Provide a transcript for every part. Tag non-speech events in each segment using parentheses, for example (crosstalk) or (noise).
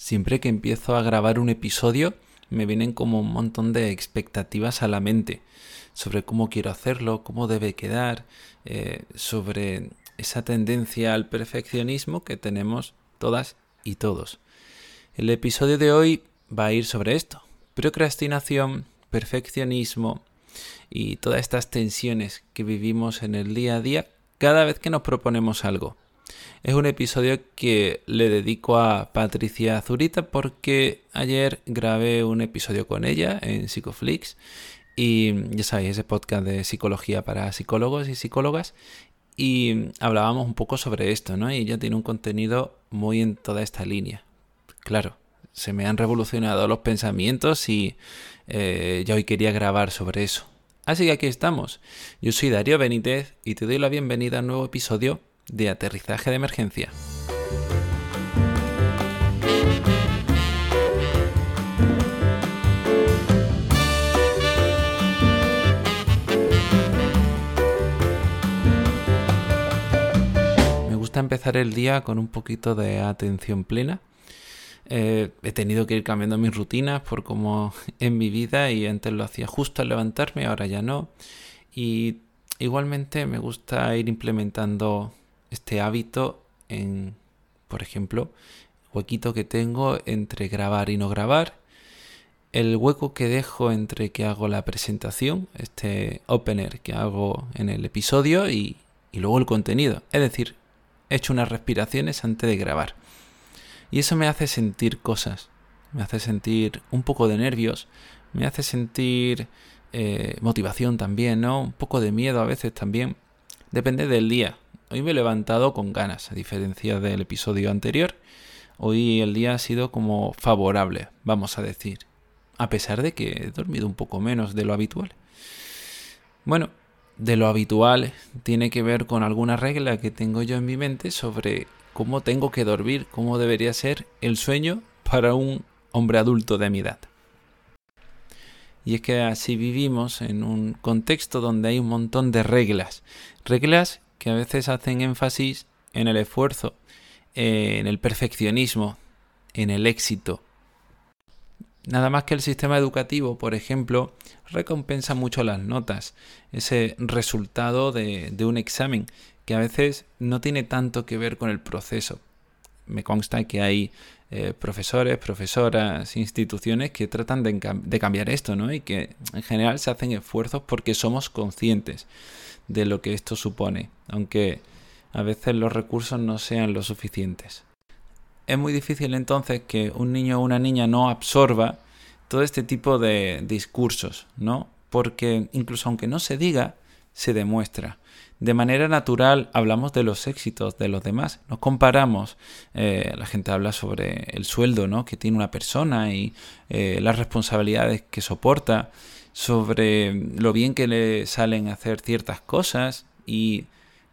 Siempre que empiezo a grabar un episodio me vienen como un montón de expectativas a la mente sobre cómo quiero hacerlo, cómo debe quedar, eh, sobre esa tendencia al perfeccionismo que tenemos todas y todos. El episodio de hoy va a ir sobre esto. Procrastinación, perfeccionismo y todas estas tensiones que vivimos en el día a día cada vez que nos proponemos algo. Es un episodio que le dedico a Patricia Zurita porque ayer grabé un episodio con ella en Psicoflix y ya sabéis, ese podcast de psicología para psicólogos y psicólogas y hablábamos un poco sobre esto, ¿no? Y ella tiene un contenido muy en toda esta línea. Claro, se me han revolucionado los pensamientos y eh, ya hoy quería grabar sobre eso. Así que aquí estamos. Yo soy Darío Benítez y te doy la bienvenida a un nuevo episodio de aterrizaje de emergencia. Me gusta empezar el día con un poquito de atención plena. Eh, he tenido que ir cambiando mis rutinas por cómo (laughs) en mi vida y antes lo hacía justo al levantarme, ahora ya no. Y igualmente me gusta ir implementando este hábito en, por ejemplo, huequito que tengo entre grabar y no grabar, el hueco que dejo entre que hago la presentación, este opener que hago en el episodio y, y luego el contenido. Es decir, he hecho unas respiraciones antes de grabar. Y eso me hace sentir cosas. Me hace sentir un poco de nervios. Me hace sentir eh, motivación también, ¿no? Un poco de miedo a veces también. Depende del día. Hoy me he levantado con ganas, a diferencia del episodio anterior. Hoy el día ha sido como favorable, vamos a decir. A pesar de que he dormido un poco menos de lo habitual. Bueno, de lo habitual tiene que ver con alguna regla que tengo yo en mi mente sobre cómo tengo que dormir, cómo debería ser el sueño para un hombre adulto de mi edad. Y es que así vivimos en un contexto donde hay un montón de reglas. Reglas que a veces hacen énfasis en el esfuerzo, en el perfeccionismo, en el éxito. Nada más que el sistema educativo, por ejemplo, recompensa mucho las notas, ese resultado de, un examen, que a veces no tiene tanto que ver con el proceso. Me consta que hay eh, profesores, profesoras, instituciones que tratan de, de, cambiar esto, ¿no? Y que en general se hacen esfuerzos porque somos conscientes de lo que esto supone, aunque a veces los recursos no sean lo suficientes. Es muy difícil entonces que un niño o una niña no absorba todo este tipo de discursos, ¿no? Porque incluso aunque no se diga, se demuestra. De manera natural hablamos de los éxitos de los demás, nos comparamos, eh, la gente habla sobre el sueldo ¿no? que tiene una persona y eh, las responsabilidades que soporta, sobre lo bien que le salen hacer ciertas cosas y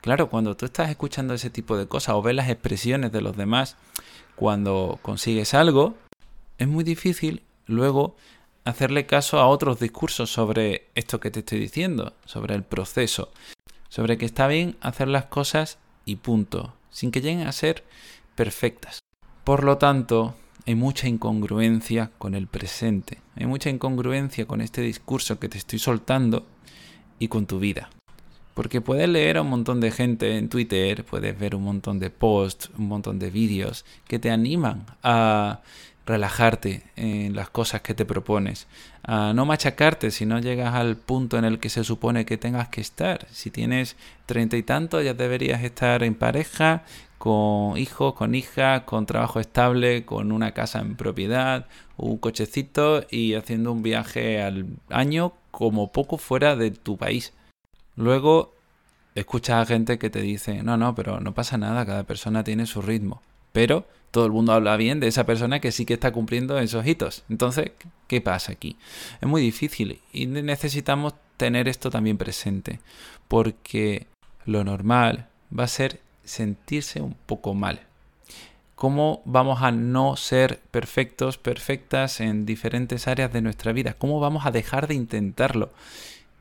claro, cuando tú estás escuchando ese tipo de cosas o ves las expresiones de los demás cuando consigues algo, es muy difícil luego hacerle caso a otros discursos sobre esto que te estoy diciendo, sobre el proceso, sobre que está bien hacer las cosas y punto, sin que lleguen a ser perfectas. Por lo tanto, hay mucha incongruencia con el presente, hay mucha incongruencia con este discurso que te estoy soltando y con tu vida. Porque puedes leer a un montón de gente en Twitter, puedes ver un montón de posts, un montón de vídeos que te animan a relajarte en las cosas que te propones, a no machacarte si no llegas al punto en el que se supone que tengas que estar. Si tienes treinta y tanto ya deberías estar en pareja, con hijos, con hijas, con trabajo estable, con una casa en propiedad, un cochecito y haciendo un viaje al año como poco fuera de tu país. Luego escuchas a gente que te dice, no, no, pero no pasa nada, cada persona tiene su ritmo. Pero todo el mundo habla bien de esa persona que sí que está cumpliendo esos hitos. Entonces, ¿qué pasa aquí? Es muy difícil y necesitamos tener esto también presente, porque lo normal va a ser sentirse un poco mal. ¿Cómo vamos a no ser perfectos, perfectas en diferentes áreas de nuestra vida? ¿Cómo vamos a dejar de intentarlo?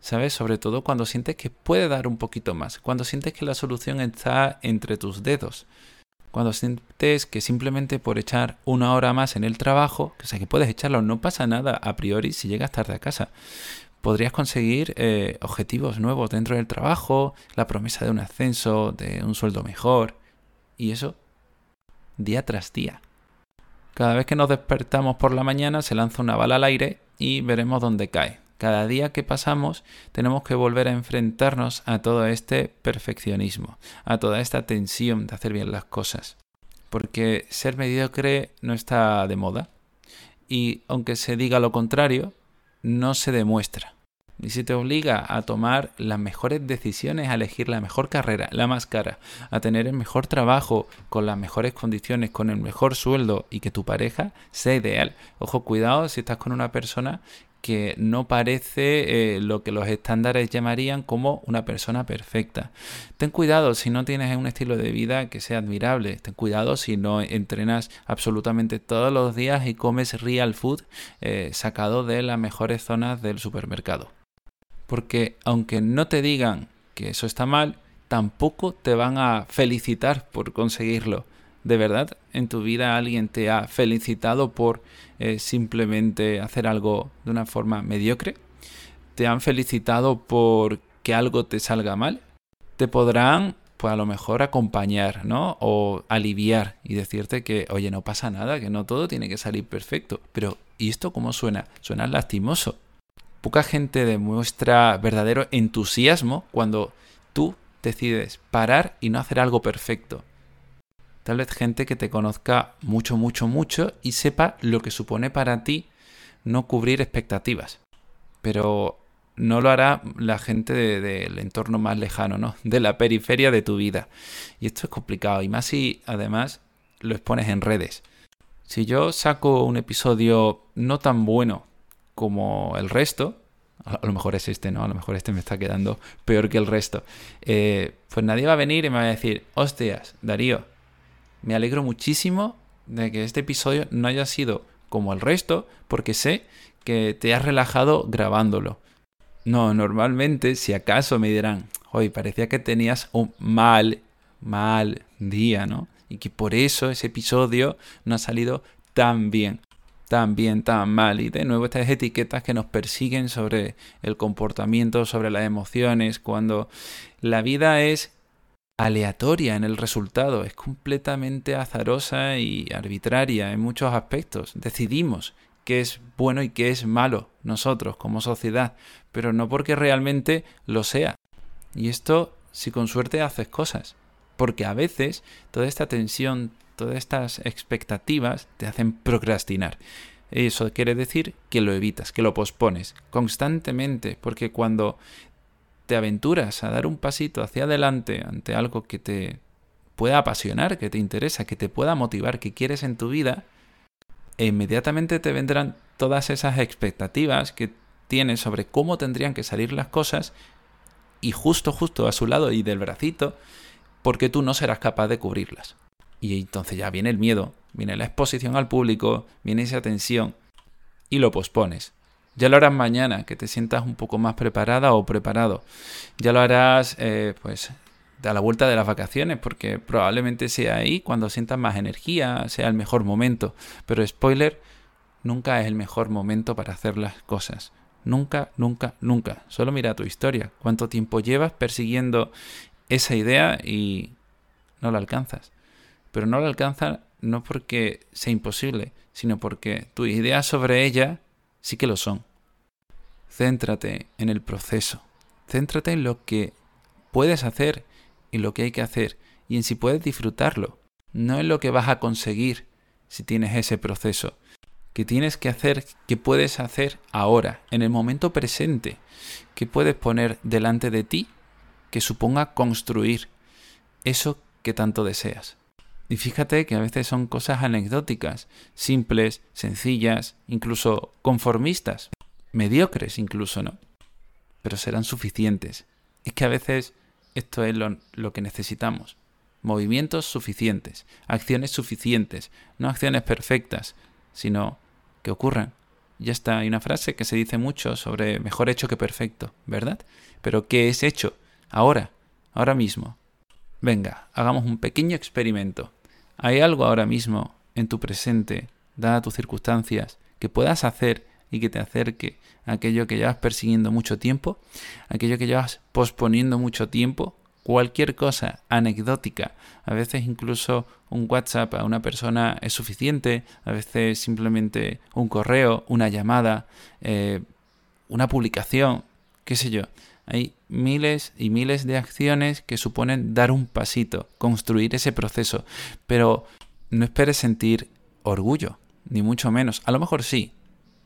¿Sabes? Sobre todo cuando sientes que puede dar un poquito más, cuando sientes que la solución está entre tus dedos. cuando sientes que simplemente por echar una hora más en el trabajo, o sea que puedes echarlo, no pasa nada a priori si llegas tarde a casa, podrías conseguir eh, objetivos nuevos dentro del trabajo, la promesa de un ascenso, de un sueldo mejor, y eso día tras día. Cada vez que nos despertamos por la mañana se lanza una bala al aire y veremos dónde cae. Cada día que pasamos tenemos que volver a enfrentarnos a todo este perfeccionismo, a toda esta tensión de hacer bien las cosas. Porque ser mediocre no está de moda. Y aunque se diga lo contrario, no se demuestra. Y si te obliga a tomar las mejores decisiones, a elegir la mejor carrera, la más cara, a tener el mejor trabajo, con las mejores condiciones, con el mejor sueldo y que tu pareja sea ideal. Ojo, cuidado si estás con una persona que no parece eh, lo que los estándares llamarían como una persona perfecta. Ten cuidado si no tienes un estilo de vida que sea admirable. Ten cuidado si no entrenas absolutamente todos los días y comes real food eh, sacado de las mejores zonas del supermercado. Porque aunque no te digan que eso está mal, tampoco te van a felicitar por conseguirlo. ¿De verdad en tu vida alguien te ha felicitado por eh, simplemente hacer algo de una forma mediocre? ¿Te han felicitado por que algo te salga mal? Te podrán, pues a lo mejor acompañar, ¿no? O aliviar y decirte que, oye, no pasa nada, que no todo tiene que salir perfecto. Pero, ¿y esto cómo suena? Suena lastimoso. Poca gente demuestra verdadero entusiasmo cuando tú decides parar y no hacer algo perfecto Tal vez gente que te conozca mucho, mucho, mucho y sepa lo que supone para ti no cubrir expectativas. Pero no lo hará la gente del entorno más lejano, ¿no? De la periferia de tu vida. Y esto es complicado. Y más si además lo expones en redes. Si yo saco un episodio no tan bueno como el resto, a lo mejor es este, ¿no? A lo mejor este me está quedando peor que el resto. Eh, pues nadie va a venir y me va a decir, hostias, Darío, me alegro muchísimo de que este episodio no haya sido como el resto, porque sé que te has relajado grabándolo. No, normalmente, si acaso me dirán, hoy parecía que tenías un mal, mal día, ¿no? Y que por eso ese episodio no ha salido tan bien, tan bien, tan mal. Y de nuevo estas etiquetas que nos persiguen sobre el comportamiento, sobre las emociones, cuando la vida es aleatoria en el resultado, es completamente azarosa y arbitraria en muchos aspectos. Decidimos qué es bueno y qué es malo nosotros como sociedad, pero no porque realmente lo sea. Y esto, si con suerte haces cosas, porque a veces toda esta tensión, todas estas expectativas te hacen procrastinar. Eso quiere decir que lo evitas, que lo pospones constantemente, porque cuando te aventuras a dar un pasito hacia adelante ante algo que te pueda apasionar, que te interesa, que te pueda motivar, que quieres en tu vida, e inmediatamente te vendrán todas esas expectativas que tienes sobre cómo tendrían que salir las cosas y justo, justo a su lado y del bracito, porque tú no serás capaz de cubrirlas. Y entonces ya viene el miedo, viene la exposición al público, viene esa tensión y lo pospones. Ya lo harás mañana, que te sientas un poco más preparada o preparado. Ya lo harás, eh, pues, a la vuelta de las vacaciones, porque probablemente sea ahí cuando sientas más energía, sea el mejor momento. Pero spoiler, nunca es el mejor momento para hacer las cosas. Nunca, nunca, nunca. Solo mira tu historia. ¿Cuánto tiempo llevas persiguiendo esa idea y no la alcanzas? Pero no la alcanzas no porque sea imposible, sino porque tu idea sobre ella sí que lo son. Céntrate en el proceso. Céntrate en lo que puedes hacer y lo que hay que hacer y en si puedes disfrutarlo. No en lo que vas a conseguir si tienes ese proceso. Que tienes que hacer, que puedes hacer ahora, en el momento presente. Que puedes poner delante de ti que suponga construir eso que tanto deseas. Y fíjate que a veces son cosas anecdóticas, simples, sencillas, incluso conformistas, mediocres incluso, ¿no? Pero serán suficientes. Es que a veces esto es lo, que necesitamos. Movimientos suficientes, acciones suficientes, no acciones perfectas, sino que ocurran. Ya está, hay una frase que se dice mucho sobre mejor hecho que perfecto, ¿verdad? Pero ¿qué es hecho? Ahora, ahora mismo. Venga, hagamos un pequeño experimento. ¿Hay algo ahora mismo en tu presente, dadas tus circunstancias, que puedas hacer y que te acerque a aquello que llevas persiguiendo mucho tiempo, aquello que llevas posponiendo mucho tiempo, cualquier cosa anecdótica, a veces incluso un WhatsApp a una persona es suficiente, a veces simplemente un correo, una llamada, eh, una publicación, qué sé yo. Hay miles y miles de acciones que suponen dar un pasito, construir ese proceso, pero no esperes sentir orgullo, ni mucho menos. A lo mejor sí,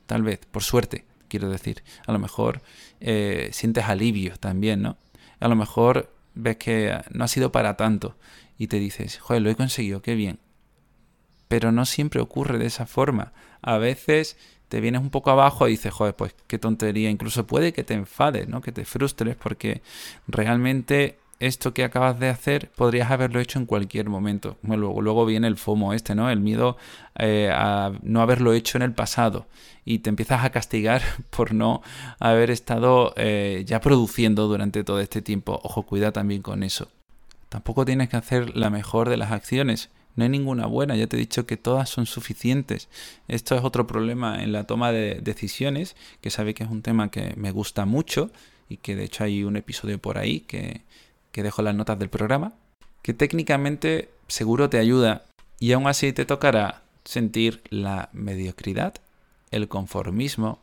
tal vez, por suerte, quiero decir. A lo mejor eh, sientes alivio también, ¿no? A lo mejor ves que no ha sido para tanto y te dices, joder, lo he conseguido, qué bien. Pero no siempre ocurre de esa forma. A veces te vienes un poco abajo y dices, joder, pues qué tontería. Incluso puede que te enfades, ¿no? Que te frustres porque realmente esto que acabas de hacer podrías haberlo hecho en cualquier momento. luego, luego viene el FOMO este, ¿no? El miedo eh, a no haberlo hecho en el pasado. Y te empiezas a castigar (laughs) por no haber estado eh, ya produciendo durante todo este tiempo. Ojo, cuida también con eso. Tampoco tienes que hacer la mejor de las acciones. No hay ninguna buena, ya te he dicho que todas son suficientes. Esto es otro problema en la toma de decisiones, que sabe que es un tema que me gusta mucho y que de hecho hay un episodio por ahí que, que dejo las notas del programa, que técnicamente seguro te ayuda y aún así te tocará sentir la mediocridad, el conformismo,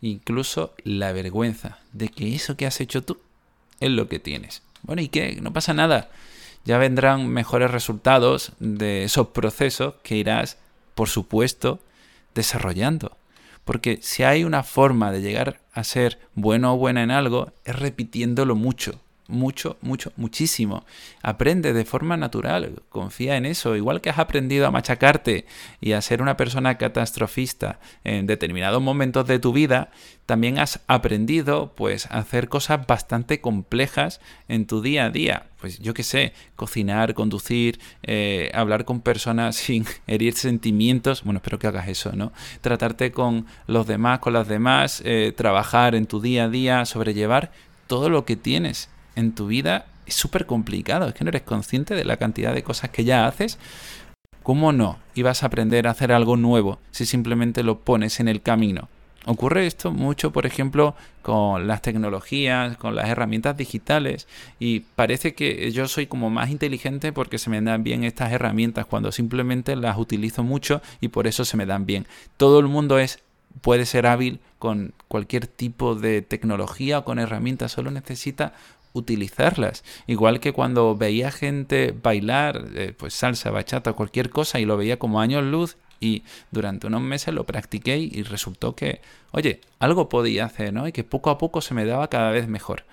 incluso la vergüenza de que eso que has hecho tú es lo que tienes. Bueno, ¿y qué? No pasa nada. Ya vendrán mejores resultados de esos procesos que irás, por supuesto, desarrollando. Porque si hay una forma de llegar a ser bueno o buena en algo, es repitiéndolo mucho, mucho, mucho, muchísimo. Aprende de forma natural, confía en eso. Igual que has aprendido a machacarte y a ser una persona catastrofista en determinados momentos de tu vida, también has aprendido pues a hacer cosas bastante complejas en tu día a día. Pues yo qué sé, cocinar, conducir, eh, hablar con personas (laughs) sin herir sentimientos. Bueno, espero que hagas eso, ¿no? Tratarte con los demás, con las demás, eh, trabajar en tu día a día, sobrellevar todo lo que tienes en tu vida es súper complicado, es que no eres consciente de la cantidad de cosas que ya haces. ¿Cómo no ibas a aprender a hacer algo nuevo si simplemente lo pones en el camino? Ocurre esto mucho, por ejemplo, con las tecnologías, con las herramientas digitales y parece que yo soy como más inteligente porque se me dan bien estas herramientas cuando simplemente las utilizo mucho y por eso se me dan bien. Todo el mundo es puede ser hábil con cualquier tipo de tecnología o con herramientas, solo necesita utilizarlas. Igual que cuando veía gente bailar, eh, pues salsa, bachata, cualquier cosa y lo veía como años luz y durante unos meses lo practiqué y resultó que, oye, algo podía hacer, ¿no? Y que poco a poco se me daba cada vez mejor.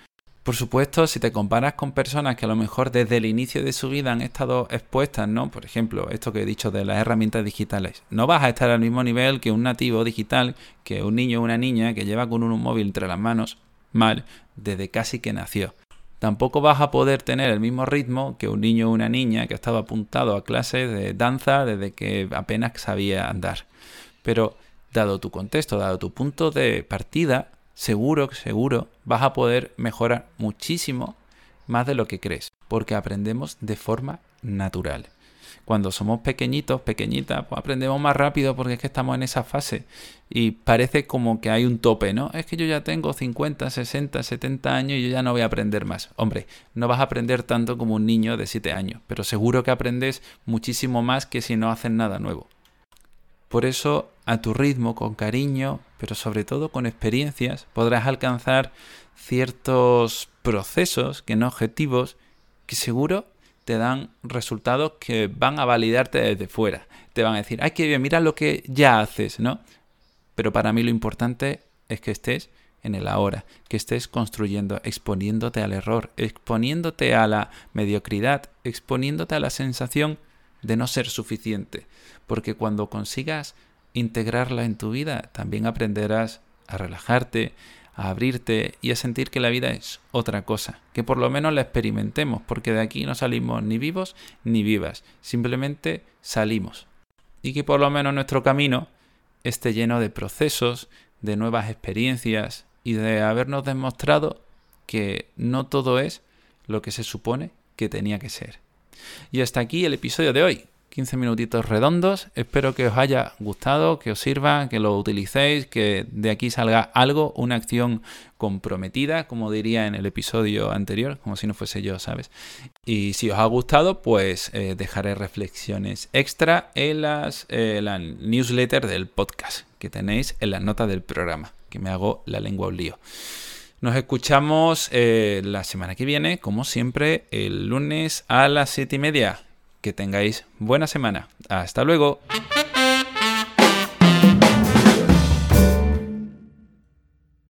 Por supuesto, si te comparas con personas que a lo mejor desde el inicio de su vida han estado expuestas, ¿no? Por ejemplo, esto que he dicho de las herramientas digitales. No vas a estar al mismo nivel que un nativo digital, que un niño o una niña que lleva con un móvil entre las manos, mal, desde casi que nació tampoco vas a poder tener el mismo ritmo que un niño o una niña que ha estado apuntado a clases de danza desde que apenas sabía andar. Pero dado tu contexto, dado tu punto de partida, seguro, seguro vas a poder mejorar muchísimo más de lo que crees, porque aprendemos de forma natural cuando somos pequeñitos, pequeñitas, pues aprendemos más rápido porque es que estamos en esa fase. Y parece como que hay un tope, ¿no? Es que yo ya tengo 50, 60, 70 años y yo ya no voy a aprender más. Hombre, no vas a aprender tanto como un niño de 7 años, pero seguro que aprendes muchísimo más que si no haces nada nuevo. Por eso, a tu ritmo, con cariño, pero sobre todo con experiencias, podrás alcanzar ciertos procesos, que no objetivos, que seguro te dan resultados que van a validarte desde fuera. Te van a decir, ay, qué bien, mira lo que ya haces, ¿no? Pero para mí lo importante es que estés en el ahora, que estés construyendo, exponiéndote al error, exponiéndote a la mediocridad, exponiéndote a la sensación de no ser suficiente. Porque cuando consigas integrarla en tu vida, también aprenderás a relajarte, a abrirte y a sentir que la vida es otra cosa, que por lo menos la experimentemos, porque de aquí no salimos ni vivos ni vivas, simplemente salimos. Y que por lo menos nuestro camino esté lleno de procesos, de nuevas experiencias y de habernos demostrado que no todo es lo que se supone que tenía que ser. Y hasta aquí el episodio de hoy 15 minutitos redondos. Espero que os haya gustado, que os sirva, que lo utilicéis, que de aquí salga algo, una acción comprometida, como diría en el episodio anterior, como si no fuese yo, ¿sabes? Y si os ha gustado, pues eh, dejaré reflexiones extra en las, eh, la newsletter del podcast que tenéis en las notas del programa, que me hago la lengua un lío. Nos escuchamos eh, la semana que viene, como siempre, el lunes a las siete y media. Que tengáis buena semana. Hasta luego.